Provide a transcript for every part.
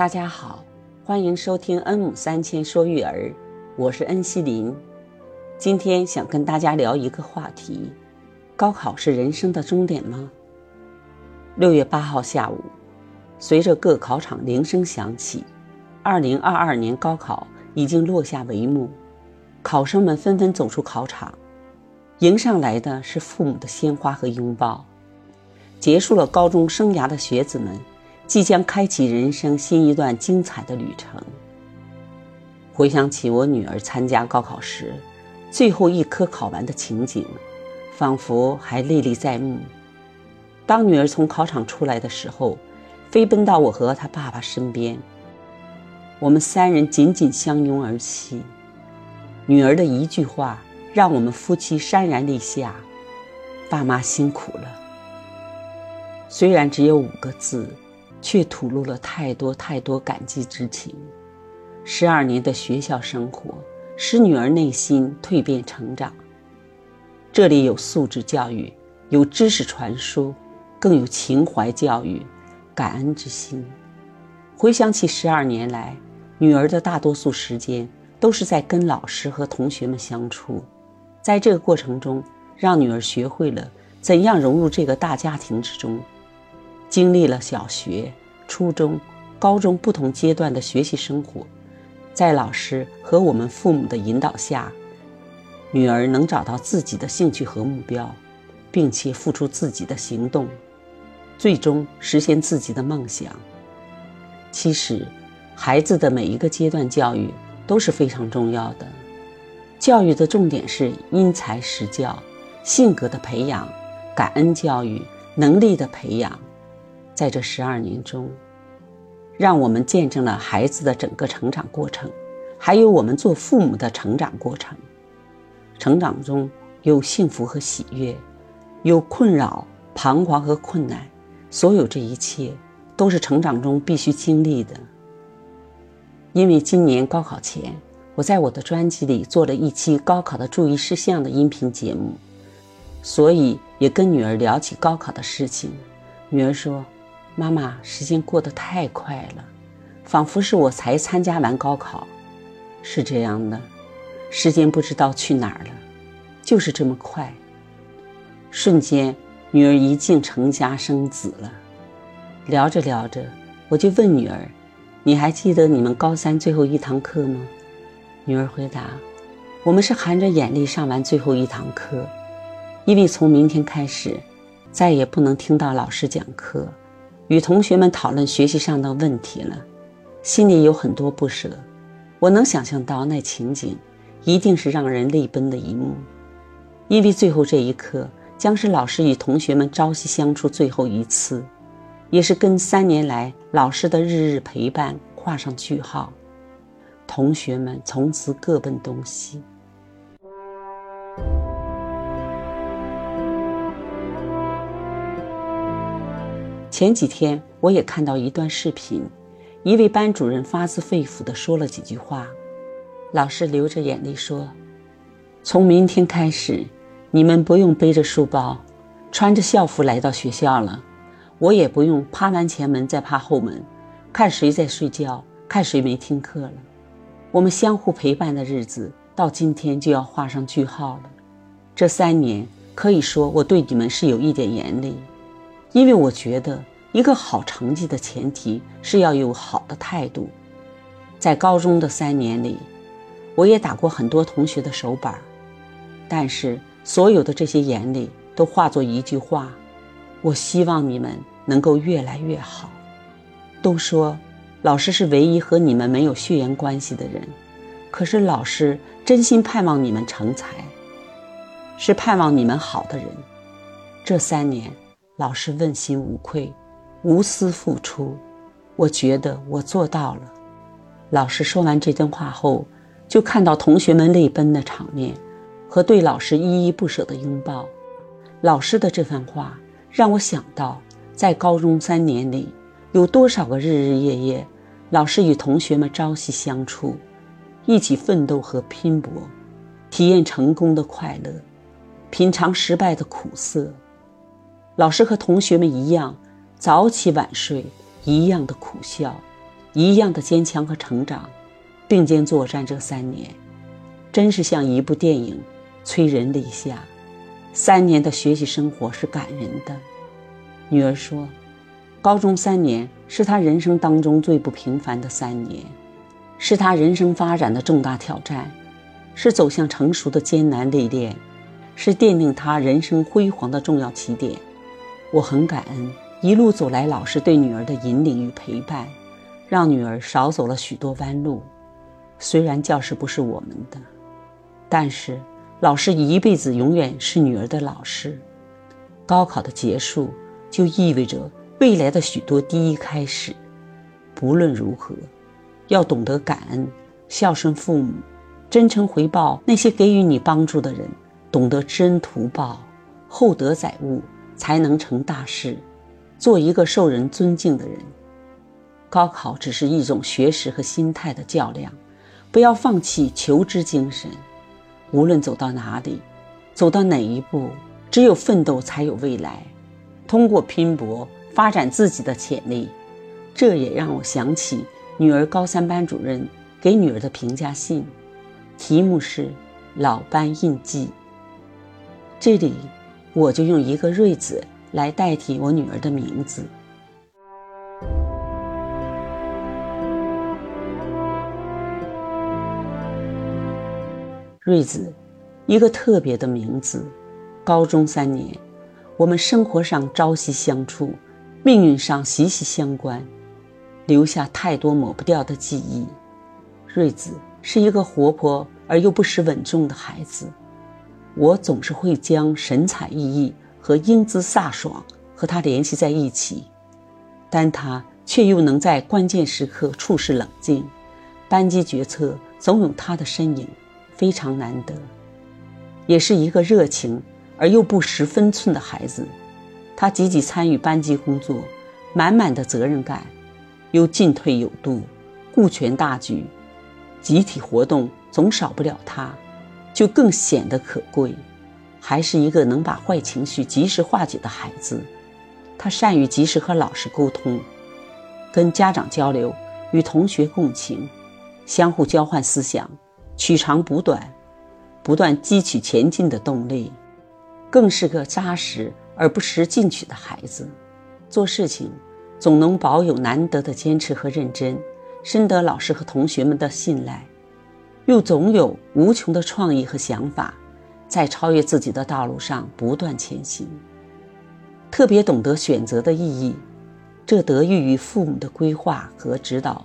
大家好，欢迎收听恩母三千说育儿，我是恩熙林。今天想跟大家聊一个话题：高考是人生的终点吗？六月八号下午，随着各考场铃声响起，二零二二年高考已经落下帷幕，考生们纷纷走出考场，迎上来的是父母的鲜花和拥抱。结束了高中生涯的学子们。即将开启人生新一段精彩的旅程。回想起我女儿参加高考时，最后一科考完的情景，仿佛还历历在目。当女儿从考场出来的时候，飞奔到我和她爸爸身边，我们三人紧紧相拥而泣。女儿的一句话，让我们夫妻潸然泪下：“爸妈辛苦了。”虽然只有五个字。却吐露了太多太多感激之情。十二年的学校生活使女儿内心蜕变成长。这里有素质教育，有知识传输，更有情怀教育、感恩之心。回想起十二年来，女儿的大多数时间都是在跟老师和同学们相处，在这个过程中，让女儿学会了怎样融入这个大家庭之中。经历了小学、初中、高中不同阶段的学习生活，在老师和我们父母的引导下，女儿能找到自己的兴趣和目标，并且付出自己的行动，最终实现自己的梦想。其实，孩子的每一个阶段教育都是非常重要的，教育的重点是因材施教、性格的培养、感恩教育、能力的培养。在这十二年中，让我们见证了孩子的整个成长过程，还有我们做父母的成长过程。成长中有幸福和喜悦，有困扰、彷徨和困难，所有这一切都是成长中必须经历的。因为今年高考前，我在我的专辑里做了一期高考的注意事项的音频节目，所以也跟女儿聊起高考的事情。女儿说。妈妈，时间过得太快了，仿佛是我才参加完高考。是这样的，时间不知道去哪儿了，就是这么快。瞬间，女儿一进成家生子了。聊着聊着，我就问女儿：“你还记得你们高三最后一堂课吗？”女儿回答：“我们是含着眼泪上完最后一堂课，因为从明天开始，再也不能听到老师讲课。”与同学们讨论学习上的问题了，心里有很多不舍。我能想象到那情景，一定是让人泪奔的一幕。因为最后这一刻，将是老师与同学们朝夕相处最后一次，也是跟三年来老师的日日陪伴画上句号。同学们从此各奔东西。前几天我也看到一段视频，一位班主任发自肺腑地说了几句话。老师流着眼泪说：“从明天开始，你们不用背着书包，穿着校服来到学校了。我也不用趴完前门再趴后门，看谁在睡觉，看谁没听课了。我们相互陪伴的日子到今天就要画上句号了。这三年可以说我对你们是有一点严厉，因为我觉得。”一个好成绩的前提是要有好的态度。在高中的三年里，我也打过很多同学的手板，但是所有的这些眼里都化作一句话：我希望你们能够越来越好。都说老师是唯一和你们没有血缘关系的人，可是老师真心盼望你们成才，是盼望你们好的人。这三年，老师问心无愧。无私付出，我觉得我做到了。老师说完这段话后，就看到同学们泪奔的场面，和对老师依依不舍的拥抱。老师的这番话让我想到，在高中三年里，有多少个日日夜夜，老师与同学们朝夕相处，一起奋斗和拼搏，体验成功的快乐，品尝失败的苦涩。老师和同学们一样。早起晚睡，一样的苦笑，一样的坚强和成长，并肩作战这三年，真是像一部电影，催人泪下。三年的学习生活是感人的。女儿说，高中三年是她人生当中最不平凡的三年，是她人生发展的重大挑战，是走向成熟的艰难历练，是奠定她人生辉煌的重要起点。我很感恩一路走来老师对女儿的引领与陪伴，让女儿少走了许多弯路。虽然教室不是我们的，但是老师一辈子永远是女儿的老师。高考的结束就意味着未来的许多第一开始。不论如何，要懂得感恩、孝顺父母、真诚回报那些给予你帮助的人，懂得知恩图报、厚德载物。才能成大事，做一个受人尊敬的人。高考只是一种学识和心态的较量，不要放弃求知精神。无论走到哪里，走到哪一步，只有奋斗才有未来。通过拼搏发展自己的潜力。这也让我想起女儿高三班主任给女儿的评价信，题目是“老班印记”。这里。我就用一个“瑞”字来代替我女儿的名字。瑞子，一个特别的名字。高中三年，我们生活上朝夕相处，命运上息息相关，留下太多抹不掉的记忆。瑞子是一个活泼而又不失稳重的孩子。我总是会将神采奕奕和英姿飒爽和他联系在一起，但他却又能在关键时刻处事冷静，班级决策总有他的身影，非常难得。也是一个热情而又不失分寸的孩子，他积极参与班级工作，满满的责任感，又进退有度，顾全大局，集体活动总少不了他。就更显得可贵，还是一个能把坏情绪及时化解的孩子。他善于及时和老师沟通，跟家长交流，与同学共情，相互交换思想，取长补短，不断汲取前进的动力。更是个扎实而不失进取的孩子。做事情总能保有难得的坚持和认真，深得老师和同学们的信赖。又总有无穷的创意和想法，在超越自己的道路上不断前行。特别懂得选择的意义，这得益于父母的规划和指导。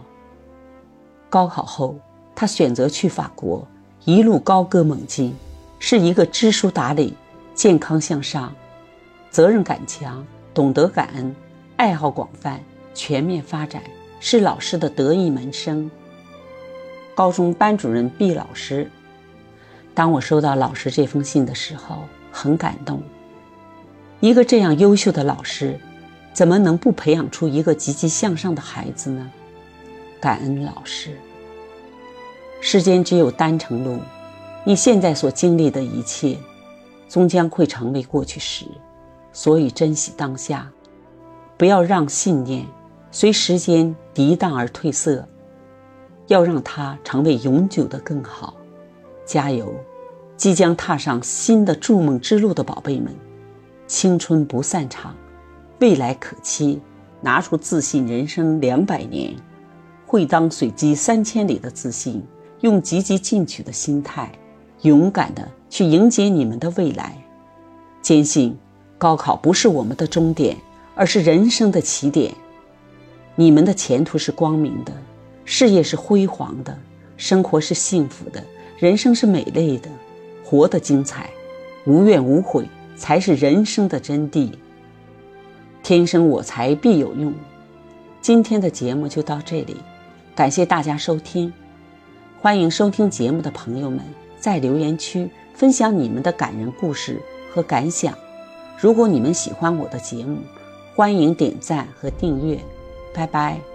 高考后，他选择去法国，一路高歌猛进，是一个知书达理、健康向上、责任感强、懂得感恩、爱好广泛、全面发展，是老师的得意门生。高中班主任毕老师，当我收到老师这封信的时候，很感动。一个这样优秀的老师，怎么能不培养出一个积极向上的孩子呢？感恩老师。世间只有单程路，你现在所经历的一切，终将会成为过去时，所以珍惜当下，不要让信念随时间涤荡而褪色。要让它成为永久的更好，加油！即将踏上新的筑梦之路的宝贝们，青春不散场，未来可期。拿出自信人生两百年，会当水击三千里的自信，用积极进取的心态，勇敢的去迎接你们的未来。坚信高考不是我们的终点，而是人生的起点。你们的前途是光明的。事业是辉煌的，生活是幸福的，人生是美丽的，活得精彩，无怨无悔才是人生的真谛。天生我材必有用。今天的节目就到这里，感谢大家收听。欢迎收听节目的朋友们在留言区分享你们的感人故事和感想。如果你们喜欢我的节目，欢迎点赞和订阅。拜拜。